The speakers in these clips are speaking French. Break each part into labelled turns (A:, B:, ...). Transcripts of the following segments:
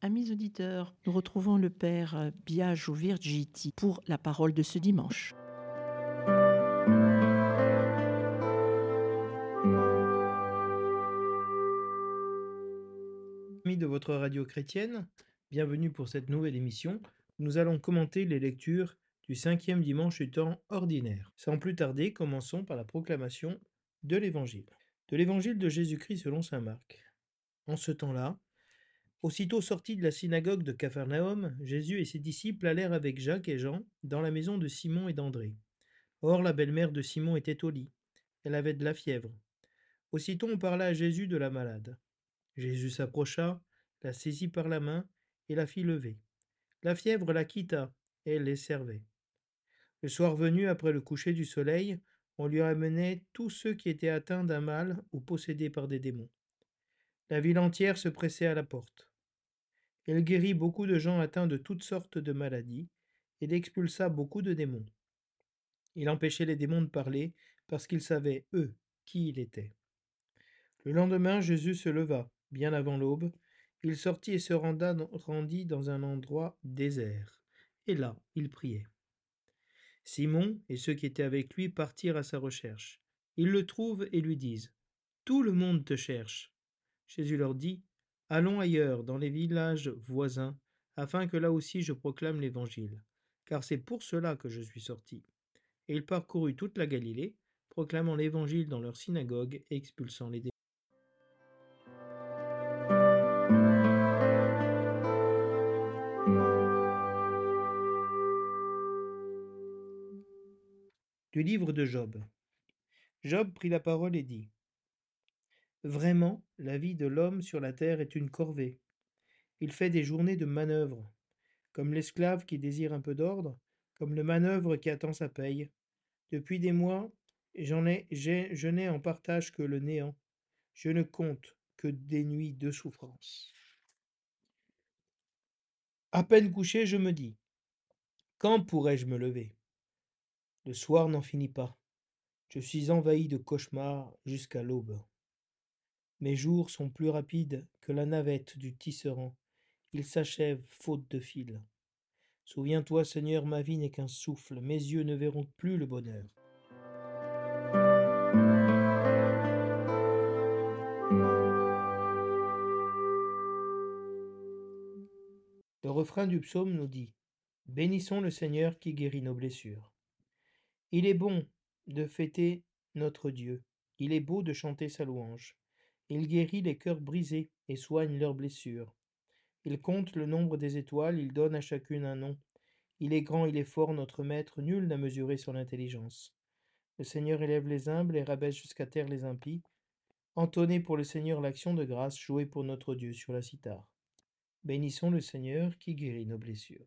A: Amis auditeurs, nous retrouvons le Père Biagio Virgiti pour la parole de ce dimanche.
B: Amis de votre radio chrétienne, bienvenue pour cette nouvelle émission. Nous allons commenter les lectures du cinquième dimanche du temps ordinaire. Sans plus tarder, commençons par la proclamation de l'Évangile. De l'Évangile de Jésus-Christ selon Saint Marc. En ce temps-là, aussitôt sortis de la synagogue de Capharnaüm, Jésus et ses disciples allèrent avec Jacques et Jean dans la maison de Simon et d'André. Or la belle-mère de Simon était au lit. Elle avait de la fièvre. Aussitôt on parla à Jésus de la malade. Jésus s'approcha, la saisit par la main et la fit lever. La fièvre la quitta, et elle les servait. Le soir venu, après le coucher du soleil, on lui amenait tous ceux qui étaient atteints d'un mal ou possédés par des démons. La ville entière se pressait à la porte. Elle guérit beaucoup de gens atteints de toutes sortes de maladies, et il expulsa beaucoup de démons. Il empêchait les démons de parler, parce qu'ils savaient, eux, qui il était. Le lendemain, Jésus se leva, bien avant l'aube, il sortit et se rendit dans un endroit désert, et là, il priait. Simon et ceux qui étaient avec lui partirent à sa recherche. Ils le trouvent et lui disent Tout le monde te cherche. Jésus leur dit Allons ailleurs, dans les villages voisins, afin que là aussi je proclame l'Évangile, car c'est pour cela que je suis sorti. Et il parcourut toute la Galilée, proclamant l'Évangile dans leurs synagogues et expulsant les démons. Du livre de Job. Job prit la parole et dit Vraiment, la vie de l'homme sur la terre est une corvée. Il fait des journées de manœuvre, comme l'esclave qui désire un peu d'ordre, comme le manœuvre qui attend sa paye. Depuis des mois, j'en ai, je n'ai en partage que le néant. Je ne compte que des nuits de souffrance. À peine couché, je me dis Quand pourrais-je me lever? Le soir n'en finit pas. Je suis envahi de cauchemars jusqu'à l'aube. Mes jours sont plus rapides que la navette du tisserand. Ils s'achèvent faute de fil. Souviens-toi, Seigneur, ma vie n'est qu'un souffle. Mes yeux ne verront plus le bonheur. Le refrain du psaume nous dit Bénissons le Seigneur qui guérit nos blessures. Il est bon de fêter notre Dieu. Il est beau de chanter sa louange. Il guérit les cœurs brisés et soigne leurs blessures. Il compte le nombre des étoiles, il donne à chacune un nom. Il est grand, il est fort, notre Maître, nul n'a mesuré son intelligence. Le Seigneur élève les humbles et rabaisse jusqu'à terre les impies. Entonnez pour le Seigneur l'action de grâce, jouez pour notre Dieu sur la cithare. Bénissons le Seigneur qui guérit nos blessures.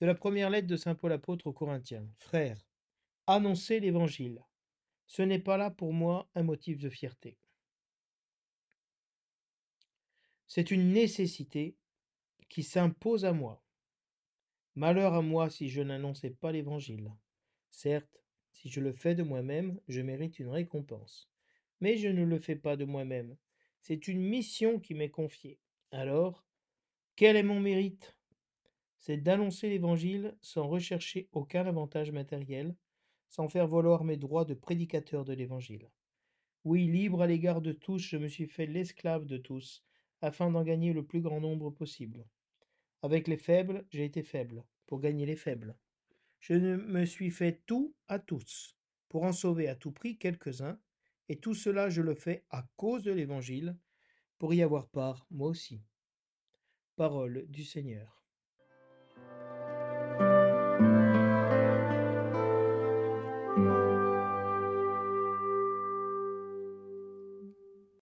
B: De la première lettre de Saint Paul apôtre aux Corinthiens. Frères, annoncez l'Évangile. Ce n'est pas là pour moi un motif de fierté. C'est une nécessité qui s'impose à moi. Malheur à moi si je n'annonçais pas l'Évangile. Certes, si je le fais de moi-même, je mérite une récompense. Mais je ne le fais pas de moi-même. C'est une mission qui m'est confiée. Alors, quel est mon mérite? C'est d'annoncer l'Évangile sans rechercher aucun avantage matériel, sans faire valoir mes droits de prédicateur de l'Évangile. Oui, libre à l'égard de tous, je me suis fait l'esclave de tous, afin d'en gagner le plus grand nombre possible. Avec les faibles, j'ai été faible, pour gagner les faibles. Je me suis fait tout à tous, pour en sauver à tout prix quelques-uns, et tout cela je le fais à cause de l'Évangile, pour y avoir part, moi aussi. Parole du Seigneur.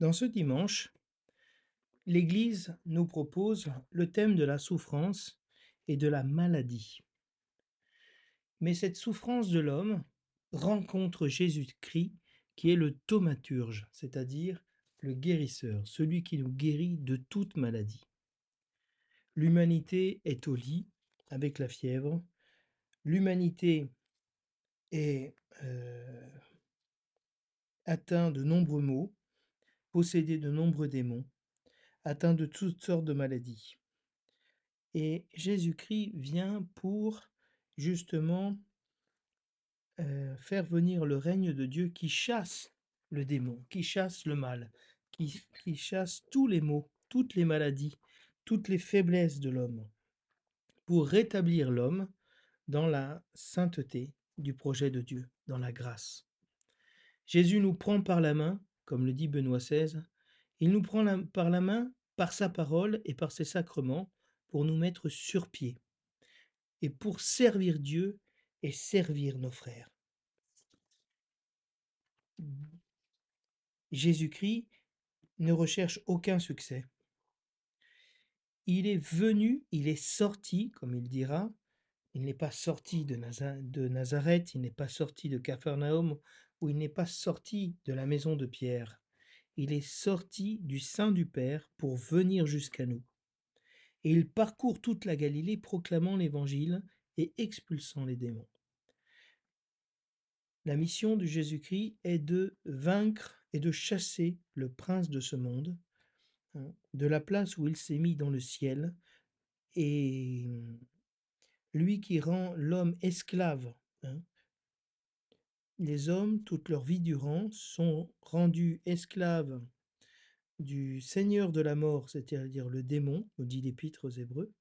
B: Dans ce dimanche, l'Église nous propose le thème de la souffrance et de la maladie. Mais cette souffrance de l'homme rencontre Jésus-Christ qui est le thaumaturge, c'est-à-dire le guérisseur, celui qui nous guérit de toute maladie. L'humanité est au lit avec la fièvre, l'humanité est euh, atteinte de nombreux maux, possédée de nombreux démons, atteint de toutes sortes de maladies. Et Jésus-Christ vient pour justement euh, faire venir le règne de Dieu qui chasse le démon, qui chasse le mal, qui chasse tous les maux, toutes les maladies, toutes les faiblesses de l'homme, pour rétablir l'homme dans la sainteté du projet de Dieu, dans la grâce. Jésus nous prend par la main, comme le dit Benoît XVI, il nous prend par la main par sa parole et par ses sacrements pour nous mettre sur pied et pour servir Dieu et servir nos frères. Jésus-Christ ne recherche aucun succès. Il est venu, il est sorti, comme il dira, il n'est pas sorti de Nazareth, il n'est pas sorti de Capharnaüm, ou il n'est pas sorti de la maison de Pierre. Il est sorti du sein du Père pour venir jusqu'à nous. Et il parcourt toute la Galilée proclamant l'Évangile et expulsant les démons. La mission de Jésus-Christ est de vaincre et de chasser le prince de ce monde, hein, de la place où il s'est mis dans le ciel, et lui qui rend l'homme esclave. hein. Les hommes, toute leur vie durant, sont rendus esclaves du Seigneur de la mort, c'est-à-dire le démon, nous dit l'Épître aux Hébreux,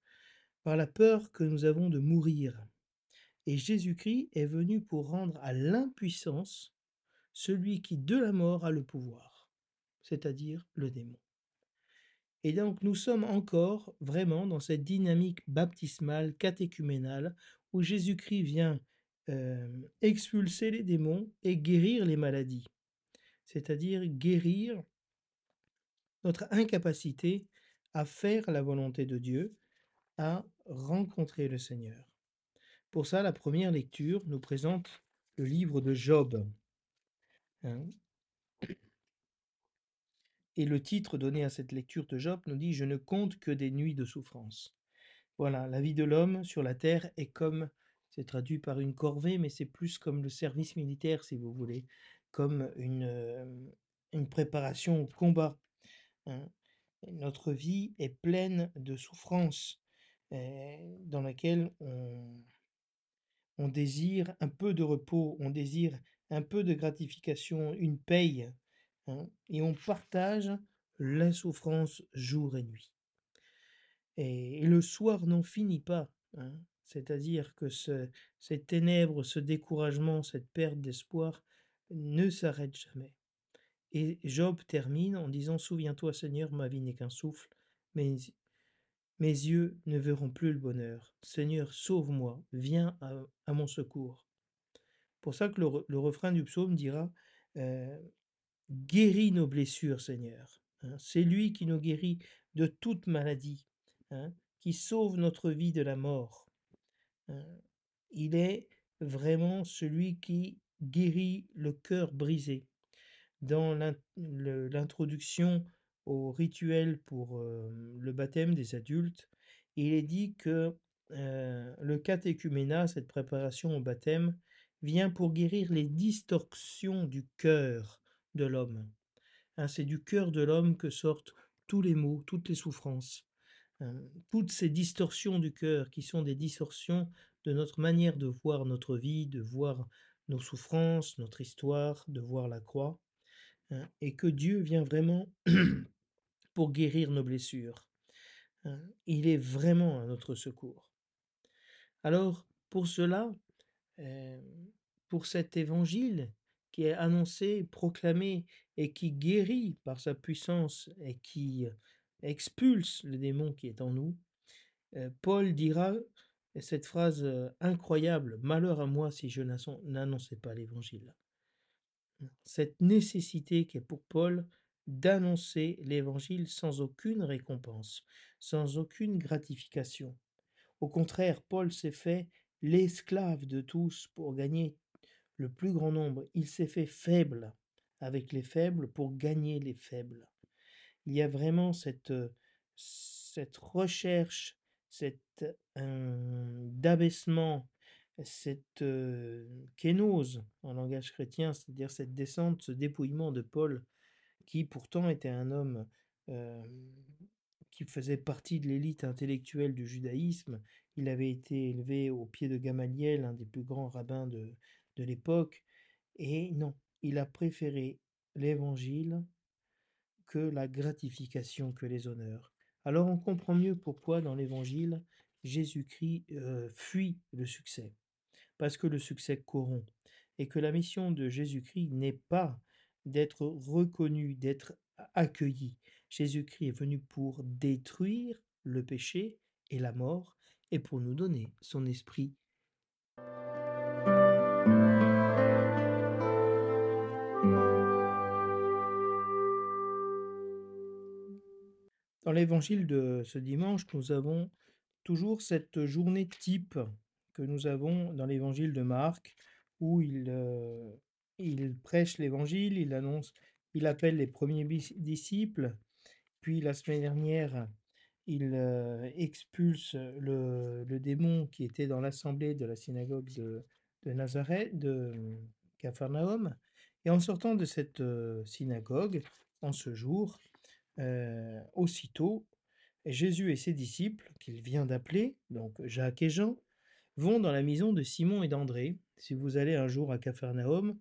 B: par la peur que nous avons de mourir. Et Jésus-Christ est venu pour rendre à l'impuissance celui qui de la mort a le pouvoir, c'est-à-dire le démon. Et donc nous sommes encore vraiment dans cette dynamique baptismale, catéchuménale, où Jésus-Christ vient expulser les démons et guérir les maladies, c'est-à-dire guérir notre incapacité à faire la volonté de Dieu, à rencontrer le Seigneur. Pour ça, la première lecture nous présente le livre de Job. hein. Et le titre donné à cette lecture de Job nous dit Je ne compte que des nuits de souffrance. Voilà, la vie de l'homme sur la terre est comme, c'est traduit par une corvée, mais c'est plus comme le service militaire, si vous voulez, comme une, une préparation au combat. hein. Notre vie est pleine de souffrances euh, dans laquelle on, on désire un peu de repos, on désire un peu de gratification, une paye, hein, et on partage la souffrance jour et nuit. Et, et le soir n'en finit pas, hein, c'est-à-dire que ce, ces ténèbres, ce découragement, cette perte d'espoir ne s'arrête jamais. Et Job termine en disant Souviens-toi, Seigneur, ma vie n'est qu'un souffle, mes, yeux ne verront plus le bonheur. Seigneur, sauve-moi, viens à, mon secours. Pour ça que le refrain du psaume dira euh, Guéris nos blessures, Seigneur. Hein, C'est lui qui nous guérit de toute maladie, hein, qui sauve notre vie de la mort. Il est vraiment celui qui guérit le cœur brisé. Dans l'introduction au rituel pour le baptême des adultes, il est dit que le catéchuménat, cette préparation au baptême, vient pour guérir les distorsions du cœur de l'homme. Hein, c'est du cœur de l'homme que sortent tous les maux, toutes les souffrances. Hein, toutes ces distorsions du cœur qui sont des distorsions de notre manière de voir notre vie, de voir nos souffrances, notre histoire, de voir la croix, hein, et que Dieu vient vraiment pour guérir nos blessures. hein. Il est vraiment à notre secours. Alors, pour cela, pour cet évangile qui est annoncé, proclamé et qui guérit par sa puissance et qui expulse le démon qui est en nous, euh, Paul dira cette phrase euh, incroyable, Malheur à moi si je n'annon- n'annonçais pas l'évangile. Cette nécessité qui est pour Paul d'annoncer l'évangile sans aucune récompense, sans aucune gratification. Au contraire, Paul s'est fait l'esclave de tous pour gagner le plus grand nombre. Il s'est fait faible avec les faibles pour gagner les faibles. Il y a vraiment cette, cette recherche, cet d'abaissement, cette euh, kénose en langage chrétien, c'est-à-dire cette descente, ce dépouillement de Paul, qui pourtant était un homme qui faisait partie de l'élite intellectuelle du judaïsme. Il avait été élevé au pied de Gamaliel, un des plus grands rabbins de, de l'époque. Et non, il a préféré l'évangile que la gratification, que les honneurs. Alors on comprend mieux pourquoi dans l'évangile, Jésus-Christ euh, fuit le succès. Parce que le succès corrompt. Et que la mission de Jésus-Christ n'est pas d'être reconnu, d'être accueilli. Jésus-Christ est venu pour détruire le péché et la mort et pour nous donner son esprit. Dans l'évangile de ce dimanche, nous avons toujours cette journée type que nous avons dans l'évangile de Marc, où il, euh, il prêche l'évangile, il annonce, il appelle les premiers disciples, puis la semaine dernière, il euh, expulse le, démon qui était dans l'assemblée de la synagogue de, Nazareth, de Capharnaüm. Et en sortant de cette euh, synagogue, en ce jour, euh, aussitôt, Jésus et ses disciples, qu'il vient d'appeler, donc Jacques et Jean, vont dans la maison de Simon et d'André. Si vous allez un jour à Capharnaüm,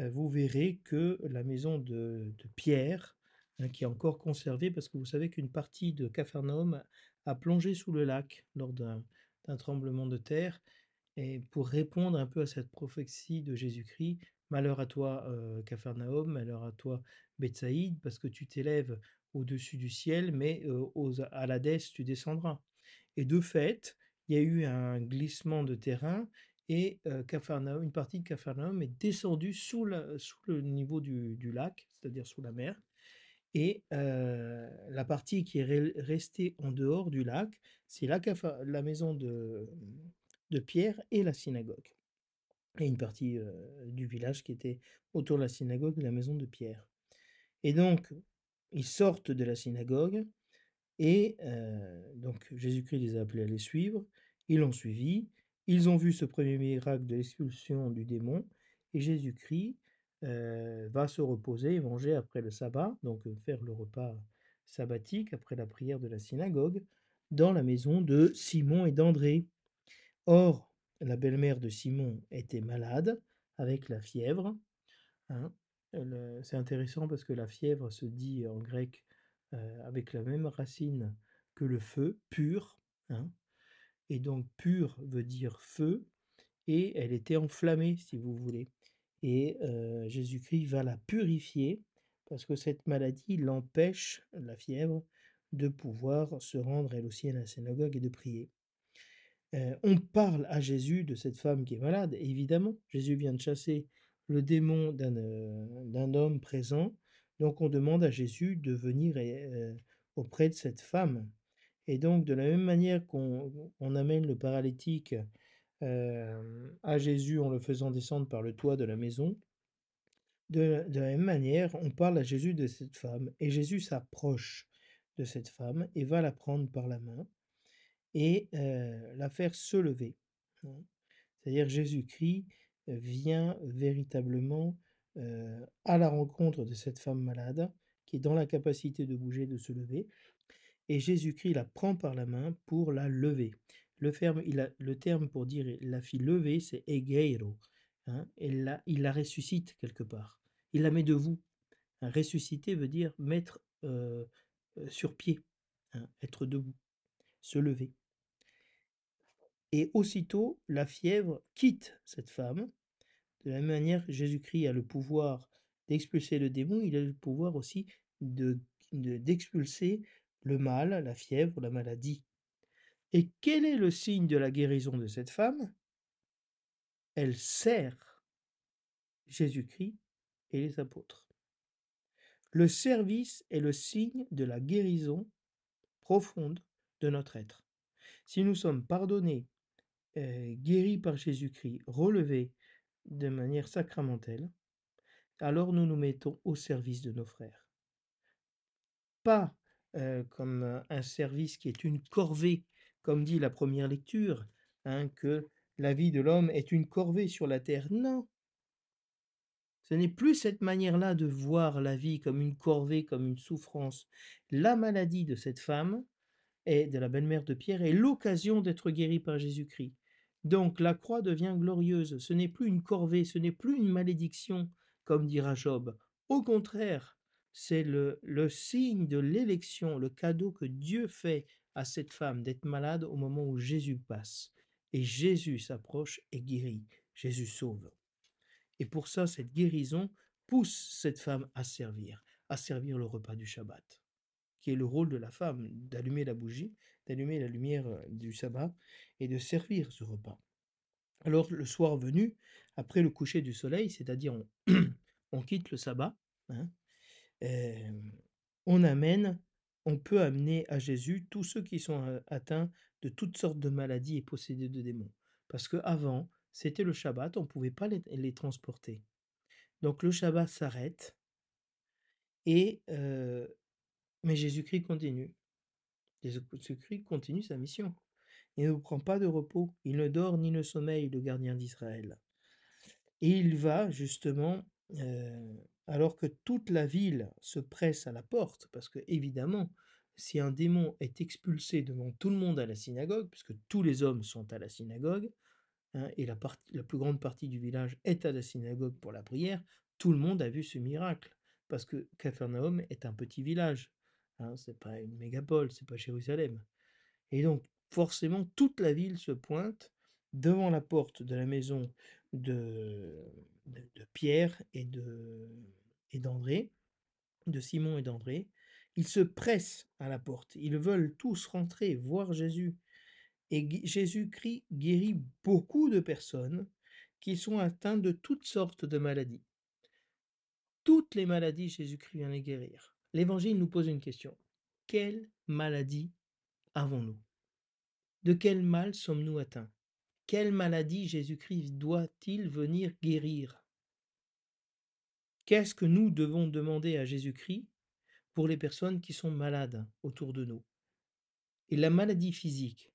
B: euh, vous verrez que la maison de, Pierre, hein, qui est encore conservée, parce que vous savez qu'une partie de Capharnaüm a plongé sous le lac lors d'un tremblement de terre, et pour répondre un peu à cette prophétie de Jésus-Christ, malheur à toi euh, Capharnaüm, malheur à toi Bethsaïde, parce que tu t'élèves au-dessus du ciel, mais euh, aux, à l'Hadès tu descendras. Et de fait, il y a eu un glissement de terrain et une partie de Capharnaüm est descendue sous, sous le niveau du, lac, c'est-à-dire sous la mer. Et la partie qui est restée en dehors du lac, c'est la, la, maison de, de, Pierre et la synagogue. Et une partie du village qui était autour de la synagogue et la maison de Pierre. Et donc, ils sortent de la synagogue, et donc Jésus-Christ les a appelés à les suivre. Ils l'ont suivi, ils ont vu ce premier miracle de l'expulsion du démon et Jésus-Christ va se reposer et manger après le sabbat, donc faire le repas sabbatique après la prière de la synagogue, dans la maison de Simon et d'André. Or, la belle-mère de Simon était malade avec la fièvre. Hein. C'est intéressant parce que la fièvre se dit en grec euh, avec la même racine que le feu, pur. Hein et donc pur veut dire feu, et elle était enflammée, si vous voulez. Et Jésus-Christ va la purifier, parce que cette maladie l'empêche, la fièvre, de pouvoir se rendre elle aussi à la synagogue et de prier. on parle à Jésus de cette femme qui est malade, évidemment. Jésus vient de chasser le démon d'un homme présent, donc on demande à Jésus de venir auprès de cette femme et donc, de la même manière qu'on amène le paralytique à Jésus en le faisant descendre par le toit de la maison, de, la même manière, on parle à Jésus de cette femme, et Jésus s'approche de cette femme et va la prendre par la main et la faire se lever. Hein. C'est-à-dire Jésus-Christ vient véritablement à la rencontre de cette femme malade qui est dans la capacité de bouger, de se lever, et Jésus-Christ la prend par la main pour la lever. Le, terme pour dire la fit lever, c'est egeiro. Hein, il la ressuscite quelque part. Il la met debout. Un ressusciter veut dire mettre sur pied, hein, être debout, se lever. Et aussitôt, la fièvre quitte cette femme. De la même manière, Jésus-Christ a le pouvoir d'expulser le démon, il a le pouvoir aussi d'expulser le mal, la fièvre, la maladie. Et quel est le signe de la guérison de cette femme? Elle sert Jésus-Christ et les apôtres. Le service est le signe de la guérison profonde de notre être. Si nous sommes pardonnés, euh, guéris par Jésus-Christ, relevés de manière sacramentelle, alors nous nous mettons au service de nos frères. Pas comme un service qui est une corvée, comme dit la première lecture, hein, que la vie de l'homme est une corvée sur la terre. Non. Ce n'est plus cette manière-là de voir la vie comme une corvée, comme une souffrance. La maladie de cette femme et de la belle-mère de Pierre est l'occasion d'être guérie par Jésus-Christ. Donc la croix devient glorieuse. Ce n'est plus une corvée, ce n'est plus une malédiction, comme dira Job. Au contraire, c'est le, signe de l'élection, le cadeau que Dieu fait à cette femme d'être malade au moment où Jésus passe. Et Jésus s'approche et guérit. Jésus sauve. Et pour ça, cette guérison pousse cette femme à servir, à servir le repas du Shabbat, qui est le rôle de la femme, d'allumer la bougie, d'allumer la lumière du sabbat et de servir ce repas. Alors le soir venu, après le coucher du soleil, c'est-à-dire on, quitte le sabbat, hein, on amène, on peut amener à Jésus tous ceux qui sont atteints de toutes sortes de maladies et possédés de démons. Parce qu'avant, c'était le Shabbat, on ne pouvait pas les, transporter. Donc le Shabbat s'arrête, et mais Jésus-Christ continue. Jésus-Christ continue sa mission. Il ne prend pas de repos, il ne dort ni ne sommeille, le gardien d'Israël. Et il va justement, euh, alors que toute la ville se presse à la porte, parce que évidemment, si un démon est expulsé devant tout le monde à la synagogue, puisque tous les hommes sont à la synagogue, hein, et la, la plus grande partie du village est à la synagogue pour la prière, tout le monde a vu ce miracle, parce que Capharnaüm est un petit village, hein, c'est pas une mégapole, c'est pas Jérusalem. Et donc, forcément, toute la ville se pointe devant la porte de la maison de, de, Pierre et de et d'André, de Simon et d'André, ils se pressent à la porte. Ils veulent tous rentrer, voir Jésus. Et Jésus-Christ guérit beaucoup de personnes qui sont atteintes de toutes sortes de maladies. Toutes les maladies, Jésus-Christ vient les guérir. L'Évangile nous pose une question. Quelle maladie avons-nous? De quel mal sommes-nous atteints? Quelle maladie Jésus-Christ doit-il venir guérir? Qu'est-ce que nous devons demander à Jésus-Christ pour les personnes qui sont malades autour de nous? Et la maladie physique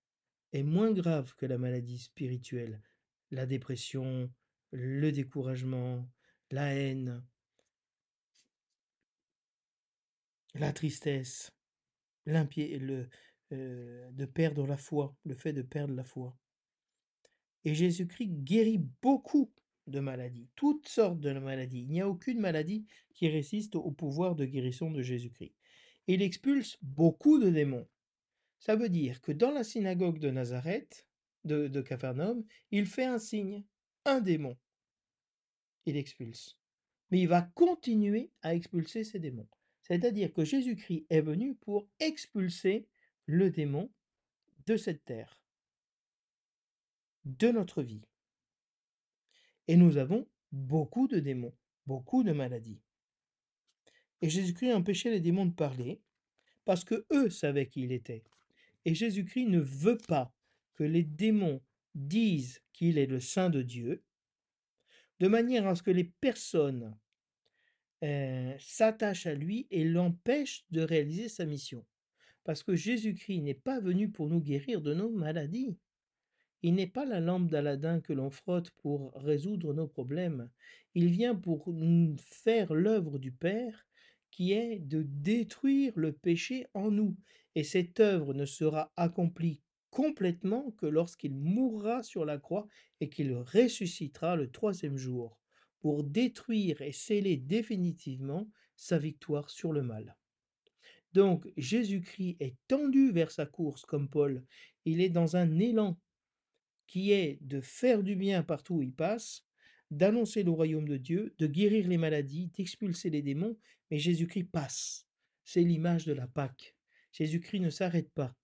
B: est moins grave que la maladie spirituelle, la dépression, le découragement, la haine, la tristesse, le, euh, de perdre la foi, le fait de perdre la foi. Et Jésus-Christ guérit beaucoup de maladies, toutes sortes de maladies. Il n'y a aucune maladie qui résiste au pouvoir de guérison de Jésus-Christ. Il expulse beaucoup de démons. Ça veut dire que dans la synagogue de Nazareth, de, de Capharnaüm, il fait un signe, un démon. Il expulse. Mais il va continuer à expulser ces démons. C'est-à-dire que Jésus-Christ est venu pour expulser le démon de cette terre, de notre vie. Et nous avons beaucoup de démons, beaucoup de maladies. Et Jésus-Christ empêchait les démons de parler parce que eux savaient qui il était. Et Jésus-Christ ne veut pas que les démons disent qu'il est le Saint de Dieu, de manière à ce que les personnes euh, s'attachent à lui et l'empêchent de réaliser sa mission. Parce que Jésus-Christ n'est pas venu pour nous guérir de nos maladies. Il n'est pas la lampe d'Aladin que l'on frotte pour résoudre nos problèmes. Il vient pour faire l'œuvre du Père qui est de détruire le péché en nous. Et cette œuvre ne sera accomplie complètement que lorsqu'il mourra sur la croix et qu'il ressuscitera le troisième jour pour détruire et sceller définitivement sa victoire sur le mal. Donc Jésus-Christ est tendu vers sa course comme Paul. Il est dans un élan qui est de faire du bien partout où il passe, d'annoncer le royaume de Dieu, de guérir les maladies, d'expulser les démons, mais Jésus-Christ passe. C'est l'image de la Pâque. Jésus-Christ ne s'arrête pas.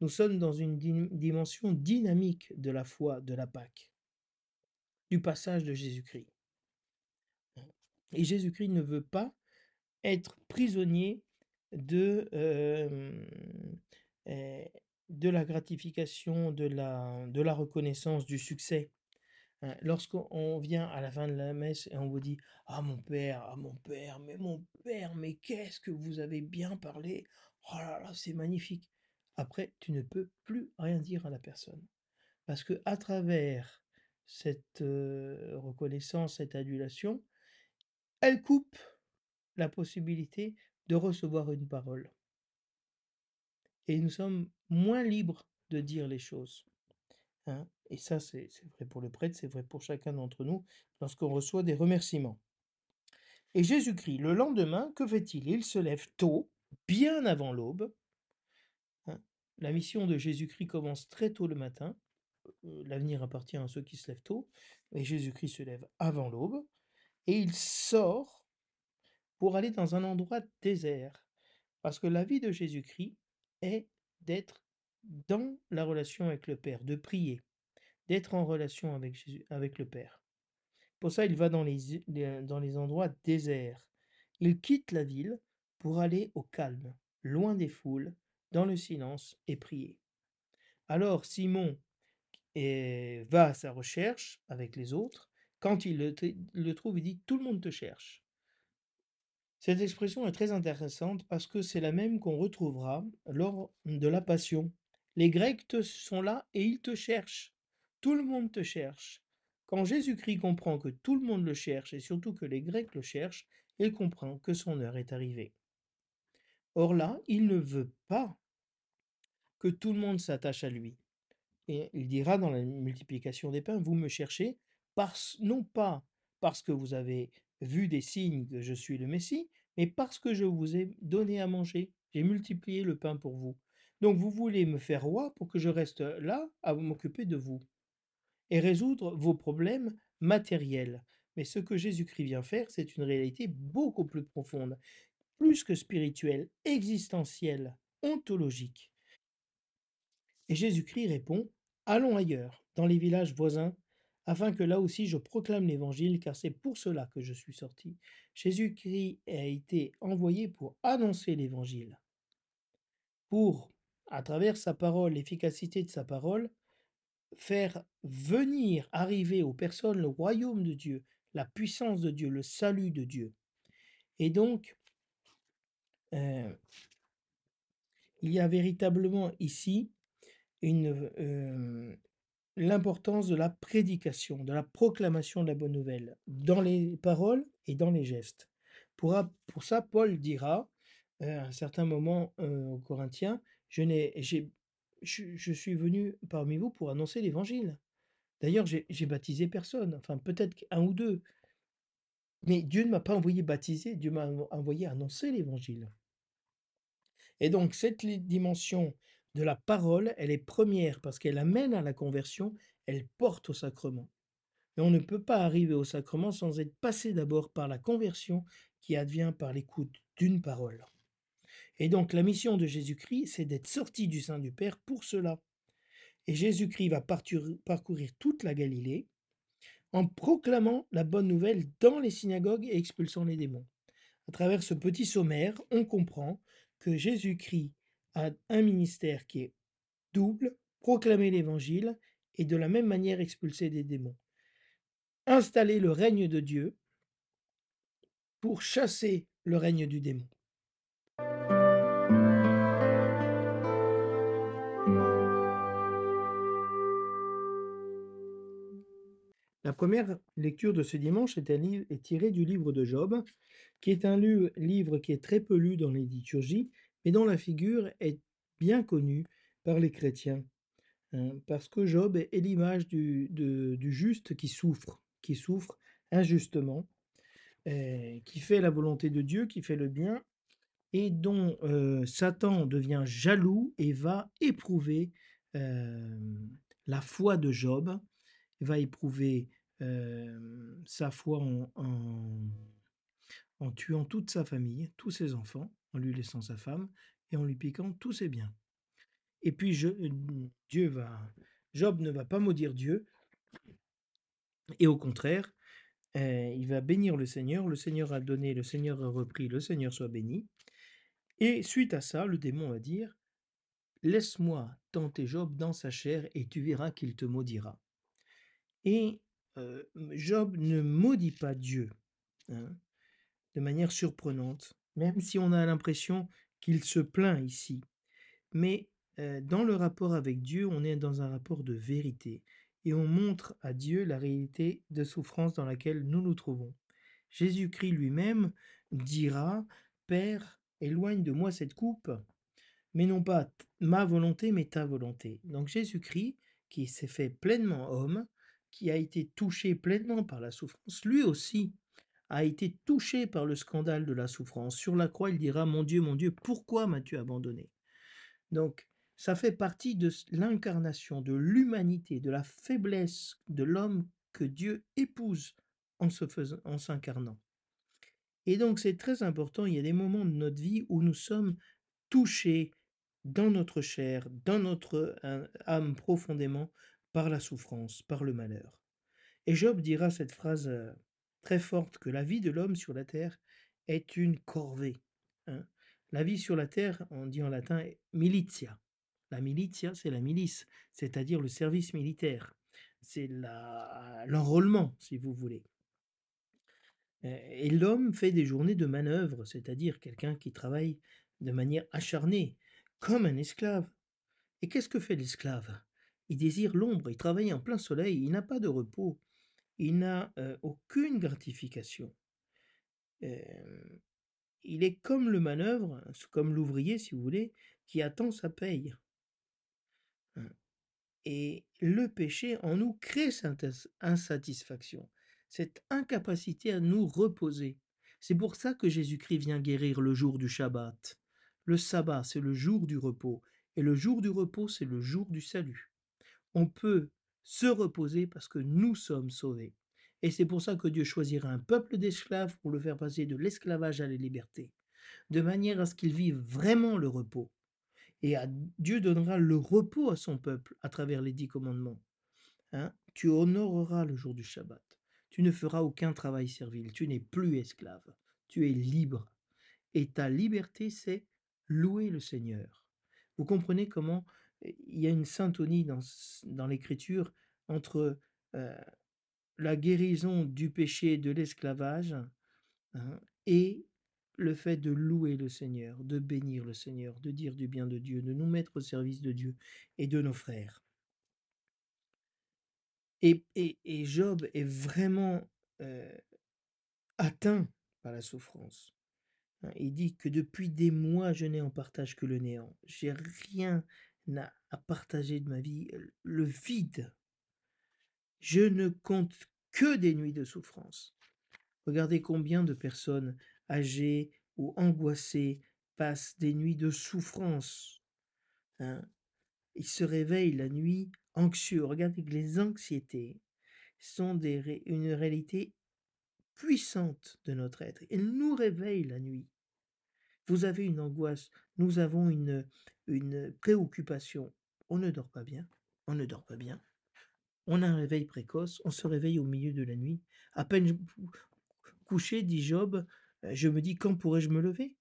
B: Nous sommes dans une dimension dynamique de la foi de la Pâque, du passage de Jésus-Christ. Et Jésus-Christ ne veut pas être prisonnier de, euh, de la gratification, de la, de la reconnaissance, du succès. Hein, lorsqu'on vient à la fin de la messe et on vous dit Ah mon père, ah mon père, mais mon père, mais qu'est-ce que vous avez bien parlé? Oh là là, c'est magnifique. Après, tu ne peux plus rien dire à la personne. Parce que à travers cette reconnaissance, cette adulation, elle coupe la possibilité de recevoir une parole. Et nous sommes moins libres de dire les choses. Hein. Et ça, c'est vrai pour le prêtre, c'est vrai pour chacun d'entre nous lorsqu'on reçoit des remerciements. Et Jésus-Christ, le lendemain, que fait-il? Il se lève tôt, bien avant l'aube. Hein. La mission de Jésus-Christ commence très tôt le matin. Euh, l'avenir appartient à ceux qui se lèvent tôt. Et Jésus-Christ se lève avant l'aube. Et il sort pour aller dans un endroit désert. Parce que la vie de Jésus-Christ est d'être dans la relation avec le Père, de prier, d'être en relation avec, Jésus, avec le Père. Pour ça, il va dans les, dans les endroits déserts. Il quitte la ville pour aller au calme, loin des foules, dans le silence et prier. Alors Simon va à sa recherche avec les autres. Quand il le, trouve, il dit Tout le monde te cherche. Cette expression est très intéressante parce que c'est la même qu'on retrouvera lors de la Passion. Les Grecs sont là et ils te cherchent. Tout le monde te cherche. Quand Jésus-Christ comprend que tout le monde le cherche et surtout que les Grecs le cherchent, il comprend que son heure est arrivée. Or là, il ne veut pas que tout le monde s'attache à lui. Et il dira dans la multiplication des pains, vous me cherchez, non pas parce que vous avez vu des signes que je suis le Messie, mais parce que je vous ai donné à manger, j'ai multiplié le pain pour vous. Donc vous voulez me faire roi pour que je reste là à m'occuper de vous et résoudre vos problèmes matériels. Mais ce que Jésus-Christ vient faire, c'est une réalité beaucoup plus profonde, plus que spirituelle, existentielle, ontologique. Et Jésus-Christ répond, Allons ailleurs, dans les villages voisins, afin que là aussi je proclame l'Évangile, car c'est pour cela que je suis sorti. Jésus-Christ a été envoyé pour annoncer l'Évangile, pour, à travers sa parole, l'efficacité de sa parole, faire venir, arriver aux personnes le royaume de Dieu, la puissance de Dieu, le salut de Dieu. Et donc, euh, il y a véritablement ici une, euh, l'importance de la prédication, de la proclamation de la bonne nouvelle, dans les paroles et dans les gestes. Pour, pour ça, Paul dira, euh, à un certain moment aux Corinthiens, je, j'ai, je, suis venu parmi vous pour annoncer l'évangile. D'ailleurs, j'ai baptisé personne, enfin peut-être un ou deux. Mais Dieu ne m'a pas envoyé baptiser, Dieu m'a envoyé annoncer l'évangile. Et donc cette dimension de la parole, elle est première parce qu'elle amène à la conversion, elle porte au sacrement. Et on ne peut pas arriver au sacrement sans être passé d'abord par la conversion qui advient par l'écoute d'une parole. Et donc la mission de Jésus-Christ, c'est d'être sorti du sein du Père pour cela. Et Jésus-Christ va parcourir toute la Galilée en proclamant la bonne nouvelle dans les synagogues et expulsant les démons. À travers ce petit sommaire, on comprend que Jésus-Christ un ministère qui est double, proclamer l'évangile et de la même manière expulser des démons. Installer le règne de Dieu pour chasser le règne du démon. La première lecture de ce dimanche est, tirée du livre de Job, qui est un livre qui est très peu lu dans les liturgies, mais dont la figure est bien connue par les chrétiens. Hein, parce que Job est, l'image du, juste qui souffre, qui souffre injustement, qui fait la volonté de Dieu, qui fait le bien, et dont euh, Satan devient jaloux et va éprouver la foi de Job, va éprouver sa foi en, en, tuant toute sa famille, tous ses enfants, en lui laissant sa femme et en lui piquant tous ses biens. Et puis je, Dieu va, Job ne va pas maudire Dieu, et au contraire, il va bénir le Seigneur. Le Seigneur a donné, le Seigneur a repris, le Seigneur soit béni. Et suite à ça, le démon va dire Laisse-moi tenter Job dans sa chair et tu verras qu'il te maudira. Et Job ne maudit pas Dieu hein, de manière surprenante, même si on a l'impression qu'il se plaint ici. Mais dans le rapport avec Dieu, on est dans un rapport de vérité. et on montre à Dieu la réalité de souffrance dans laquelle nous nous trouvons. Jésus-Christ lui-même dira, Père, éloigne de moi cette coupe, mais non pas ma volonté, mais ta volonté. Donc Jésus-Christ, qui s'est fait pleinement homme, qui a été touché pleinement par la souffrance, lui aussi a été touché par le scandale de la souffrance. Sur la croix, il dira, Mon Dieu, mon Dieu, pourquoi m'as-tu abandonné? Donc, ça fait partie de l'incarnation, de l'humanité, de la faiblesse de l'homme que Dieu épouse en se faisant, en s'incarnant. Et donc c'est très important, il y a des moments de notre vie où nous sommes touchés dans notre chair, dans notre âme profondément par la souffrance, par le malheur. Et Job dira cette phrase très forte que la vie de l'homme sur la terre est une corvée. Hein. La vie sur la terre, on dit en latin militia. La militia, c'est la milice, c'est-à-dire le service militaire. C'est l'enrôlement, si vous voulez. Et l'homme fait des journées de manœuvre, c'est-à-dire quelqu'un qui travaille de manière acharnée, comme un esclave. Et qu'est-ce que fait l'esclave? Il désire l'ombre, il travaille en plein soleil, il n'a pas de repos, il n'a aucune gratification. il est comme le manœuvre, comme l'ouvrier, si vous voulez, qui attend sa paye. Hein. Et le péché en nous crée cette insatisfaction cette incapacité à nous reposer. C'est pour ça que Jésus-Christ vient guérir le jour du Shabbat. Le sabbat, c'est le jour du repos, et le jour du repos, c'est le jour du salut. On peut se reposer parce que nous sommes sauvés. Et c'est pour ça que Dieu choisira un peuple d'esclaves pour le faire passer de l'esclavage à la liberté, de manière à ce qu'il vive vraiment le repos. Et Dieu donnera le repos à son peuple à travers les dix commandements. Hein tu honoreras le jour du Shabbat. Tu ne feras aucun travail servile, tu n'es plus esclave, tu es libre. Et ta liberté, c'est louer le Seigneur. Vous comprenez comment il y a une syntonie dans, dans l'Écriture entre la guérison du péché de l'esclavage hein, et le fait de louer le Seigneur, de bénir le Seigneur, de dire du bien de Dieu, de nous mettre au service de Dieu et de nos frères. Et, Job est vraiment atteint par la souffrance. Hein. Il dit que depuis des mois, je n'ai en partage que le néant. J'ai rien à, à partager de ma vie, le vide. Je ne compte que des nuits de souffrance. Regardez combien de personnes âgées ou angoissées passent des nuits de souffrance. Hein. Ils se réveillent la nuit anxieux. Regardez que les anxiétés sont une réalité puissante de notre être. Elles nous réveillent la nuit. Vous avez une angoisse, nous avons une, préoccupation. On ne dort pas bien, on ne dort pas bien. On a un réveil précoce, on se réveille au milieu de la nuit. À peine couché, dit Job, euh, je me dis quand pourrais-je me lever?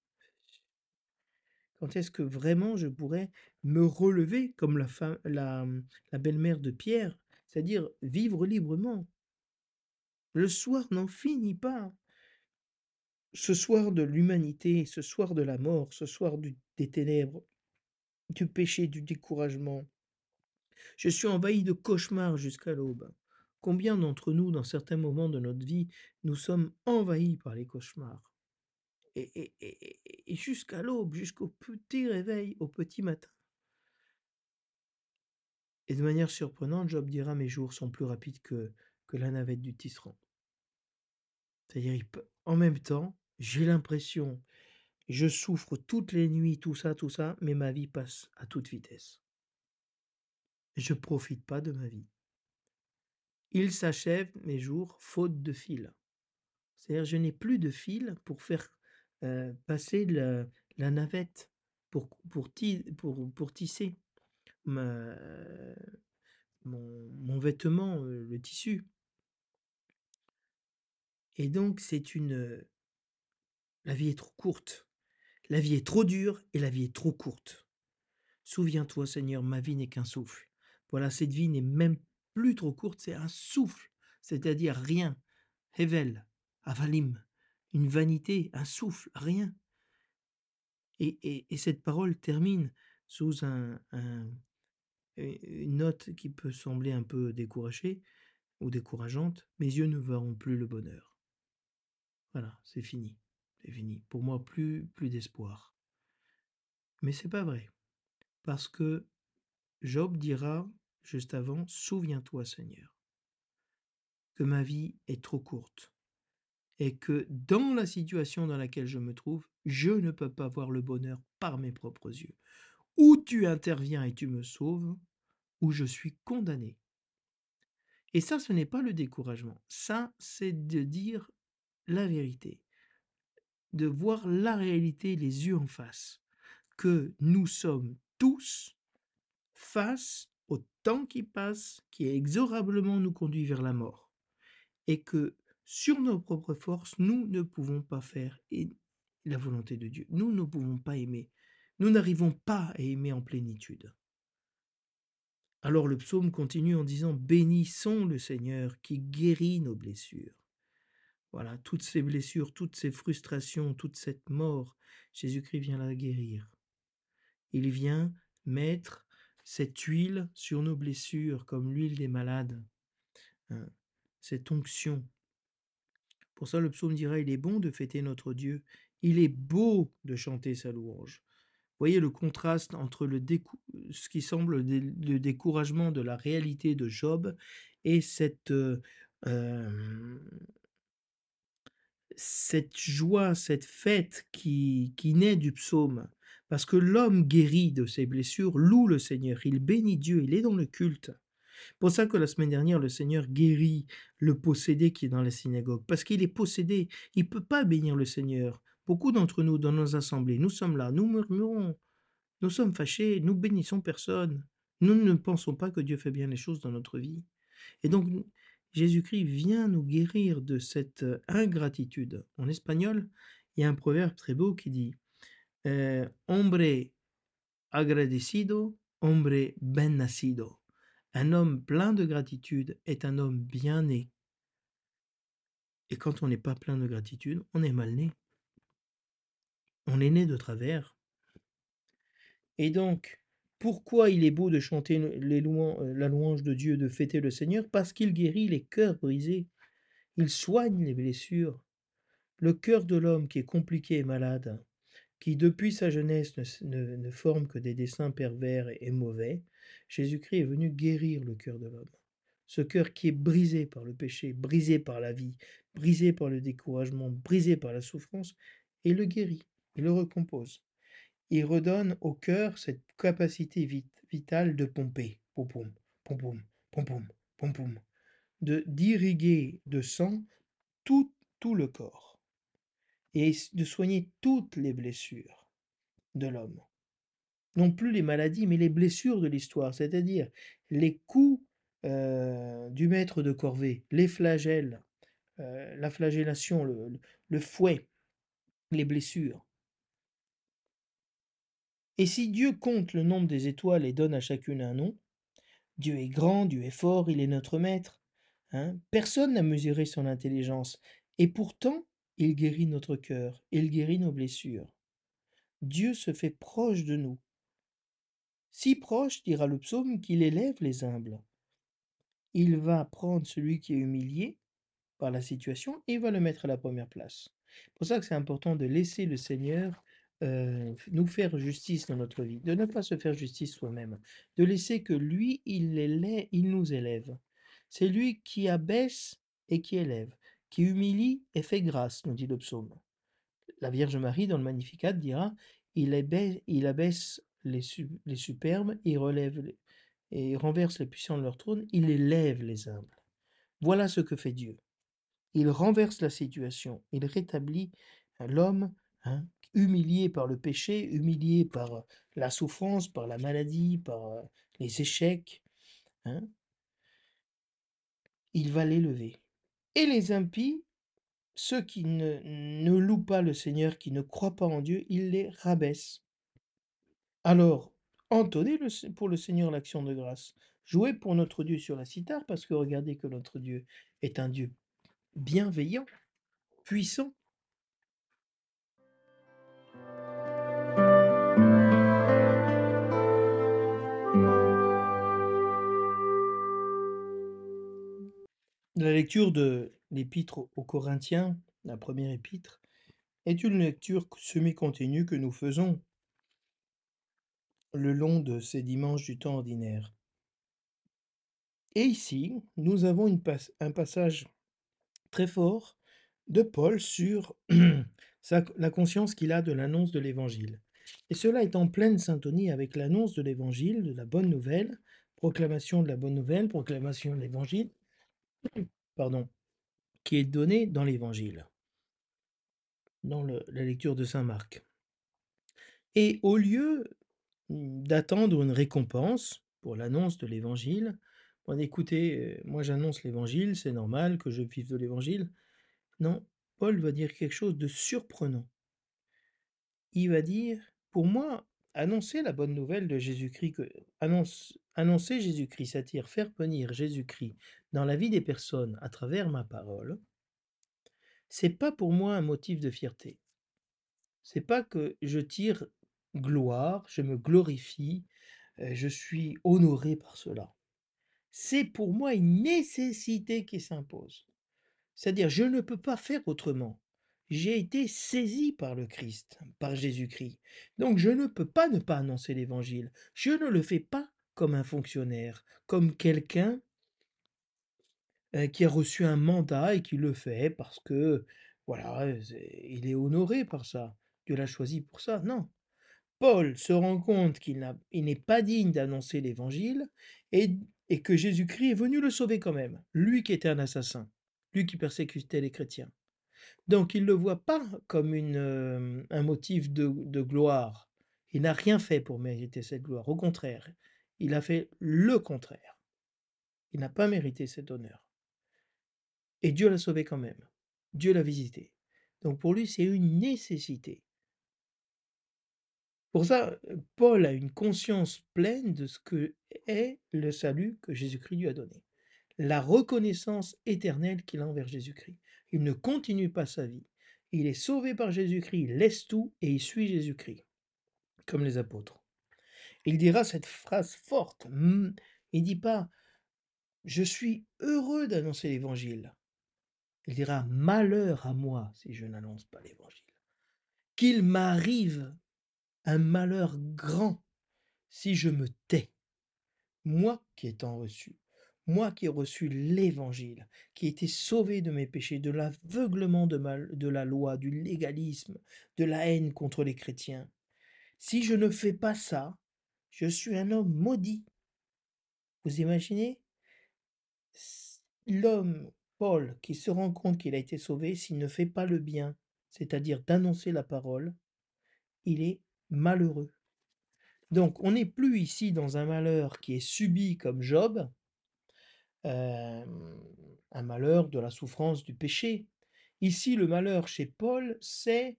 B: Quand est-ce que vraiment je pourrais me relever comme la, la belle-mère de Pierre, c'est-à-dire vivre librement? Le soir n'en finit pas. Ce soir de l'humanité, ce soir de la mort, ce soir des ténèbres, du péché, du découragement. Je suis envahi de cauchemars jusqu'à l'aube. Combien d'entre nous, dans certains moments de notre vie, nous sommes envahis par les cauchemars? Et, jusqu'à l'aube, jusqu'au petit réveil, au petit matin. Et de manière surprenante, Job dira Mes jours sont plus rapides que, que la navette du tisserand. C'est-à-dire, en même temps, j'ai l'impression, je souffre toutes les nuits, tout ça, tout ça, mais ma vie passe à toute vitesse. Je ne profite pas de ma vie. Il s'achève mes jours faute de fil. C'est-à-dire, je n'ai plus de fil pour faire passer la, navette pour, pour, tisser mon, mon, vêtement, le tissu. Et donc, c'est une. La vie est trop courte. La vie est trop dure et la vie est trop courte. Souviens-toi, Seigneur, ma vie n'est qu'un souffle. Voilà, cette vie n'est même plus trop courte, c'est un souffle, c'est-à-dire rien. Hevel, avalim, une vanité, un souffle, rien. Et, cette parole termine sous un, une note qui peut sembler un peu découragée ou décourageante, mes yeux ne verront plus le bonheur. Voilà, c'est fini. Pour moi, plus, plus d'espoir. Mais c'est pas vrai. Parce que Job dira juste avant, Souviens-toi Seigneur, que ma vie est trop courte et que dans la situation dans laquelle je me trouve, je ne peux pas voir le bonheur par mes propres yeux. Ou tu interviens et tu me sauves, ou je suis condamné. Et ça, ce n'est pas le découragement. Ça, c'est de dire la vérité, de voir la réalité les yeux en face, que nous sommes tous face au temps qui passe, qui exorablement nous conduit vers la mort, et que sur nos propres forces, nous ne pouvons pas faire la volonté de Dieu. Nous ne pouvons pas aimer. Nous n'arrivons pas à aimer en plénitude. Alors le psaume continue en disant Bénissons le Seigneur qui guérit nos blessures. Voilà, toutes ces blessures, toutes ces frustrations, toute cette mort, Jésus-Christ vient la guérir. Il vient mettre cette huile sur nos blessures comme l'huile des malades, hein, cette onction. Pour ça, le psaume dira, il est bon de fêter notre Dieu, il est beau de chanter sa louange voyez le contraste entre le ce qui semble le découragement de la réalité de Job et cette, cette joie, cette fête qui, qui naît du psaume. Parce que l'homme guéri de ses blessures loue le Seigneur, il bénit Dieu, il est dans le culte. Pour ça que la semaine dernière, le Seigneur guérit le possédé qui est dans la synagogue. Parce qu'il est possédé, il ne peut pas bénir le Seigneur. Beaucoup d'entre nous, dans nos assemblées, nous sommes là, nous murmurons, nous sommes fâchés, nous bénissons personne. Nous ne pensons pas que Dieu fait bien les choses dans notre vie. Et donc, Jésus-Christ vient nous guérir de cette euh, ingratitude. En espagnol, il y a un proverbe très beau qui dit euh, Hombre agradecido, hombre ben nacido. Un homme plein de gratitude est un homme bien né. Et quand on n'est pas plein de gratitude, on est mal né. On est né de travers. Et donc, pourquoi il est beau de chanter euh, la louange de Dieu, de fêter le Seigneur? Parce qu'il guérit les cœurs brisés. Il soigne les blessures. Le cœur de l'homme qui est compliqué et malade, qui depuis sa jeunesse ne, forme que des desseins pervers et, et mauvais, Jésus-Christ est venu guérir le cœur de l'homme. Ce cœur qui est brisé par le péché, brisé par la vie, brisé par le découragement, brisé par la souffrance, et le guérit il le recompose. Il redonne au cœur cette capacité vitale de pomper, pom pom, pom pom, pom pom, pom pom, de d'irriguer de sang tout, tout le corps et de soigner toutes les blessures de l'homme. Non plus les maladies, mais les blessures de l'histoire, c'est-à-dire les coups euh, du maître de corvée, les flagelles, euh, la flagellation, le fouet, les blessures. Et si Dieu compte le nombre des étoiles et donne à chacune un nom, Dieu est grand, Dieu est fort, il est notre maître. Hein Personne n'a mesuré son intelligence. Et pourtant, il guérit notre cœur, il guérit nos blessures. Dieu se fait proche de nous. Si proche, dira le psaume, qu'il élève les humbles. Il va prendre celui qui est humilié par la situation et va le mettre à la première place. C'est pour ça que c'est important de laisser le Seigneur nous faire justice dans notre vie, de ne pas se faire justice soi-même, de laisser que lui, il, est, il nous élève. C'est lui qui abaisse et qui élève, qui humilie et fait grâce, nous dit le psaume. La Vierge Marie, dans le Magnificat, dira il abaisse, il abaisse les, les superbes, il relève et renverse les puissants de leur trône, il élève les humbles. Voilà ce que fait Dieu. Il renverse la situation, il rétablit l'homme hein, humilié par le péché, humilié par la souffrance, par la maladie, par les échecs, hein, il va l'élever. Et les impies, ceux qui ne, louent pas le Seigneur, qui ne croient pas en Dieu, il les rabaisse. Alors, entonnez pour le Seigneur l'action de grâce. Jouez pour notre Dieu sur la cithare, parce que regardez que notre Dieu est un Dieu bienveillant, puissant, La lecture de l'épître aux Corinthiens, la première épître, est une lecture semi-continue que nous faisons le long de ces dimanches du temps ordinaire. Et ici, nous avons un passage très fort de Paul sur la conscience qu'il a de l'annonce de l'Évangile. Et cela est en pleine syntonie avec l'annonce de l'Évangile, de la bonne nouvelle, proclamation de la bonne nouvelle, proclamation de l'Évangile, pardon, qui est donnée dans l'Évangile, dans la lecture de Saint Marc. Et au lieu d'attendre une récompense pour l'annonce de l'Évangile, bon, écoutez, euh, moi j'annonce l'Évangile, c'est normal que je vive de l'Évangile. Non, Paul va dire quelque chose de surprenant. Il va dire, pour moi, annoncer la bonne nouvelle de Jésus-Christ, annonce- annoncer Jésus-Christ, c'est-à-dire faire venir Jésus-Christ dans la vie des personnes à travers ma parole, c'est pas pour moi un motif de fierté. C'est pas que je tire gloire, je me glorifie, euh, je suis honoré par cela. C'est pour moi une nécessité qui s'impose. C'est-à-dire, je ne peux pas faire autrement. J'ai été saisi par le Christ, par Jésus-Christ. Donc, je ne peux pas ne pas annoncer l'Évangile. Je ne le fais pas comme un fonctionnaire, comme quelqu'un euh, qui a reçu un mandat et qui le fait parce que, voilà, il est honoré par ça. Dieu l'a choisi pour ça. Non. Paul se rend compte qu'il n'est pas digne d'annoncer l'Évangile et, que Jésus-Christ est venu le sauver quand même. Lui qui était un assassin, lui qui persécutait les chrétiens. Donc il ne le voit pas comme une, euh, un motif de gloire. Il n'a rien fait pour mériter cette gloire. Au contraire, il a fait le contraire. Il n'a pas mérité cet honneur. Et Dieu l'a sauvé quand même. Dieu l'a visité. Donc pour lui, c'est une nécessité. Pour ça, Paul a une conscience pleine de ce que est le salut que Jésus-Christ lui a donné. La reconnaissance éternelle qu'il a envers Jésus-Christ. Il ne continue pas sa vie. Il est sauvé par Jésus-Christ, il laisse tout et il suit Jésus-Christ, comme les apôtres. Il dira cette phrase forte. hmm, Il ne dit pas Je suis heureux d'annoncer l'évangile. Il dira Malheur à moi si je n'annonce pas l'évangile. Qu'il m'arrive un malheur grand si je me tais. Moi qui étant reçu, moi qui ai reçu l'évangile, qui ai été sauvé de mes péchés, de l'aveuglement de, ma- de la loi, du légalisme, de la haine contre les chrétiens, si je ne fais pas ça, je suis un homme maudit. Vous imaginez? L'homme, Paul, qui se rend compte qu'il a été sauvé, s'il ne fait pas le bien, c'est-à-dire d'annoncer la parole, il est malheureux. Donc, on n'est plus ici dans un malheur qui est subi comme Job, euh, un malheur de la souffrance du péché. Ici, le malheur chez Paul, c'est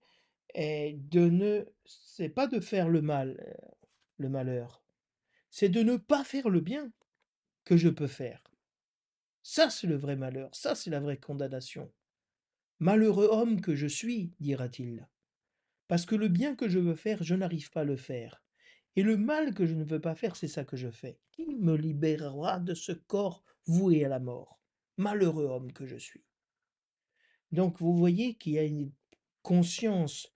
B: eh, de ne, c'est pas de faire le mal, euh, le malheur, c'est de ne pas faire le bien que je peux faire. Ça, c'est le vrai malheur, ça, c'est la vraie condamnation. Malheureux homme que je suis, dira-t-il, parce que le bien que je veux faire, je n'arrive pas à le faire. Et le mal que je ne veux pas faire, c'est ça que je fais. Qui me libérera de ce corps voué à la mort? Malheureux homme que je suis. Donc vous voyez qu'il y a une conscience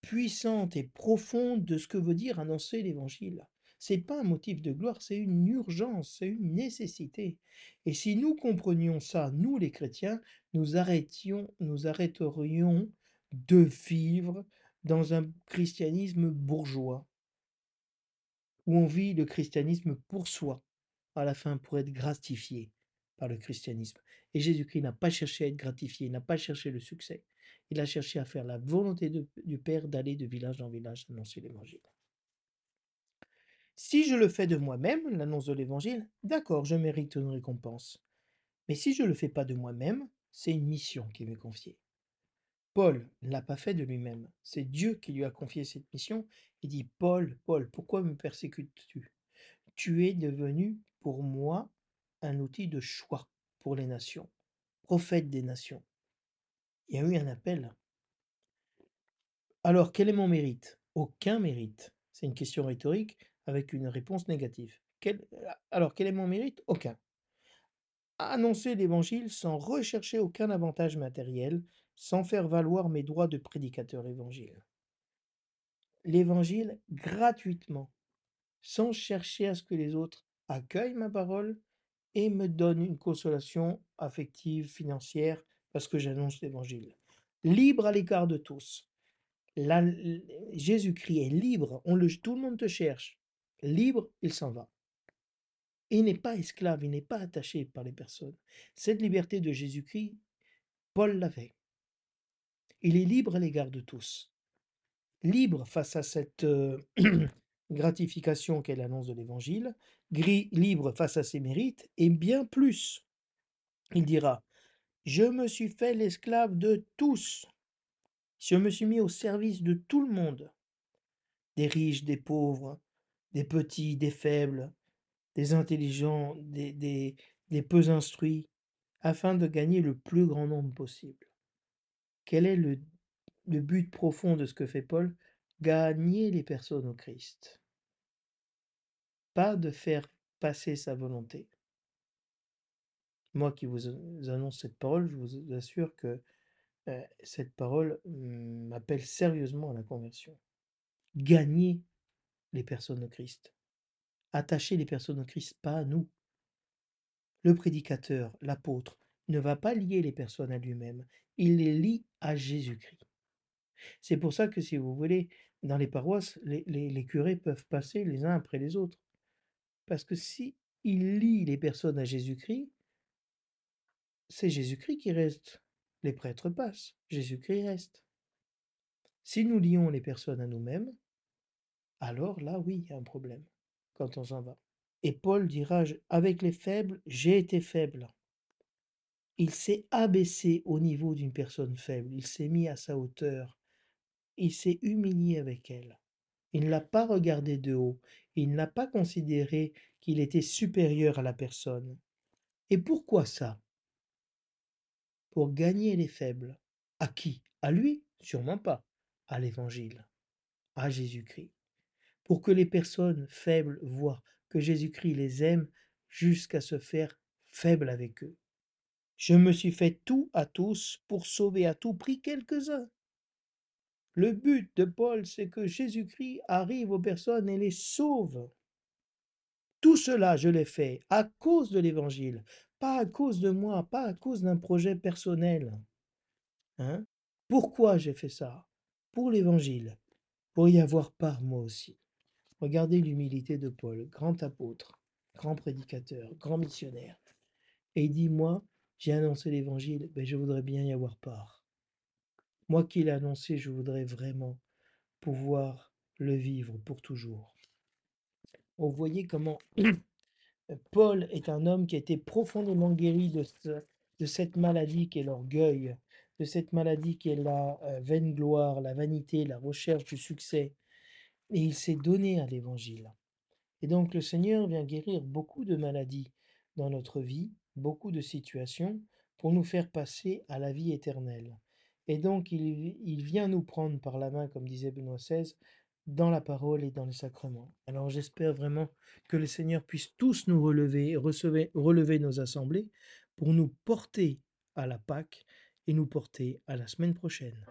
B: puissante et profonde de ce que veut dire annoncer l'évangile. C'est pas un motif de gloire, c'est une urgence, c'est une nécessité. Et si nous comprenions ça, nous les chrétiens, nous arrêtions, nous arrêterions de vivre dans un christianisme bourgeois, où on vit le christianisme pour soi, à la fin pour être gratifié par le christianisme. Et Jésus-Christ n'a pas cherché à être gratifié, n'a pas cherché le succès. Il a cherché à faire la volonté du Père d'aller de village en village annoncer l'évangile. Si je le fais de moi-même, l'annonce de l'évangile, d'accord, je mérite une récompense. Mais si je ne le fais pas de moi-même, c'est une mission qui m'est confiée. Paul ne l'a pas fait de lui-même. C'est Dieu qui lui a confié cette mission. Il dit, Paul, Paul, pourquoi me persécutes-tu? Tu es devenu pour moi un outil de choix pour les nations, prophète des nations. Il y a eu un appel. Alors, quel est mon mérite? Aucun mérite. C'est une question rhétorique avec une réponse négative. Quel- Alors, quel est mon mérite? Aucun. annoncer l'évangile sans rechercher aucun avantage matériel, sans faire valoir mes droits de prédicateur évangile. L'évangile gratuitement, sans chercher à ce que les autres accueillent ma parole et me donnent une consolation affective, financière, parce que j'annonce l'évangile. Libre à l'égard de tous. Jésus-Christ est libre, on le, tout le monde te cherche. Libre, il s'en va. Il n'est pas esclave, il n'est pas attaché par les personnes. Cette liberté de Jésus-Christ, Paul l'avait. Il est libre à l'égard de tous. Libre face à cette euh, gratification qu'est l'annonce de l'Évangile, libre face à ses mérites, et bien plus. Il dira, je me suis fait l'esclave de tous. Je me suis mis au service de tout le monde. Des riches, des pauvres, des petits, des faibles, des intelligents, des, peu instruits, afin de gagner le plus grand nombre possible. Quel est le but profond de ce que fait Paul? Gagner les personnes au Christ. Pas de faire passer sa volonté. Moi qui vous annonce cette parole, je vous assure que cette parole mmh, m'appelle sérieusement à la conversion. Gagner les personnes au Christ. Attacher les personnes au Christ, pas à nous. Le prédicateur, l'apôtre, ne va pas lier les personnes à lui-même, il les lie à Jésus-Christ. C'est pour ça que si vous voulez, dans les paroisses, les, les, curés peuvent passer les uns après les autres. Parce que si ils lient les personnes à Jésus-Christ, c'est Jésus-Christ qui reste. Les prêtres passent, Jésus-Christ reste. Si nous lions les personnes à nous-mêmes, alors là, oui, il y a un problème quand on s'en va. Et Paul dira, avec les faibles, j'ai été faible. Il s'est abaissé au niveau d'une personne faible, il s'est mis à sa hauteur, il s'est humilié avec elle. Il ne l'a pas regardé de haut, il n'a pas considéré qu'il était supérieur à la personne. Et pourquoi ça? Gagner les faibles. À qui? À lui? Sûrement pas. À l'Évangile. À Jésus-Christ. Pour que les personnes faibles voient que Jésus-Christ les aime jusqu'à se faire faible avec eux. Je me suis fait tout à tous pour sauver à tout prix quelques-uns. Le but de Paul, c'est que Jésus-Christ arrive aux personnes et les sauve. Tout cela, je l'ai fait à cause de l'Évangile, pas à cause de moi, pas à cause d'un projet personnel. Hein Pourquoi j'ai fait ça? Pour l'Évangile, pour y avoir part moi aussi. Regardez l'humilité de Paul, grand apôtre, grand prédicateur, grand missionnaire. Et il dit, moi, j'ai annoncé l'Évangile, mais je voudrais bien y avoir part. Moi qui l'ai annoncé, je voudrais vraiment pouvoir le vivre pour toujours. Vous voyez comment Paul est un homme qui a été profondément guéri de, de cette maladie qu'est l'orgueil, de cette maladie qui est la euh, vaine gloire, la vanité, la recherche du succès. Et il s'est donné à l'évangile. Et donc le Seigneur vient guérir beaucoup de maladies dans notre vie, beaucoup de situations, pour nous faire passer à la vie éternelle. Et donc, il, vient nous prendre par la main, comme disait Benoît XVI, dans la parole et dans les sacrements. Alors j'espère vraiment que le Seigneur puisse tous nous relever, recevoir, relever nos assemblées pour nous porter à la Pâque et nous porter à la semaine prochaine.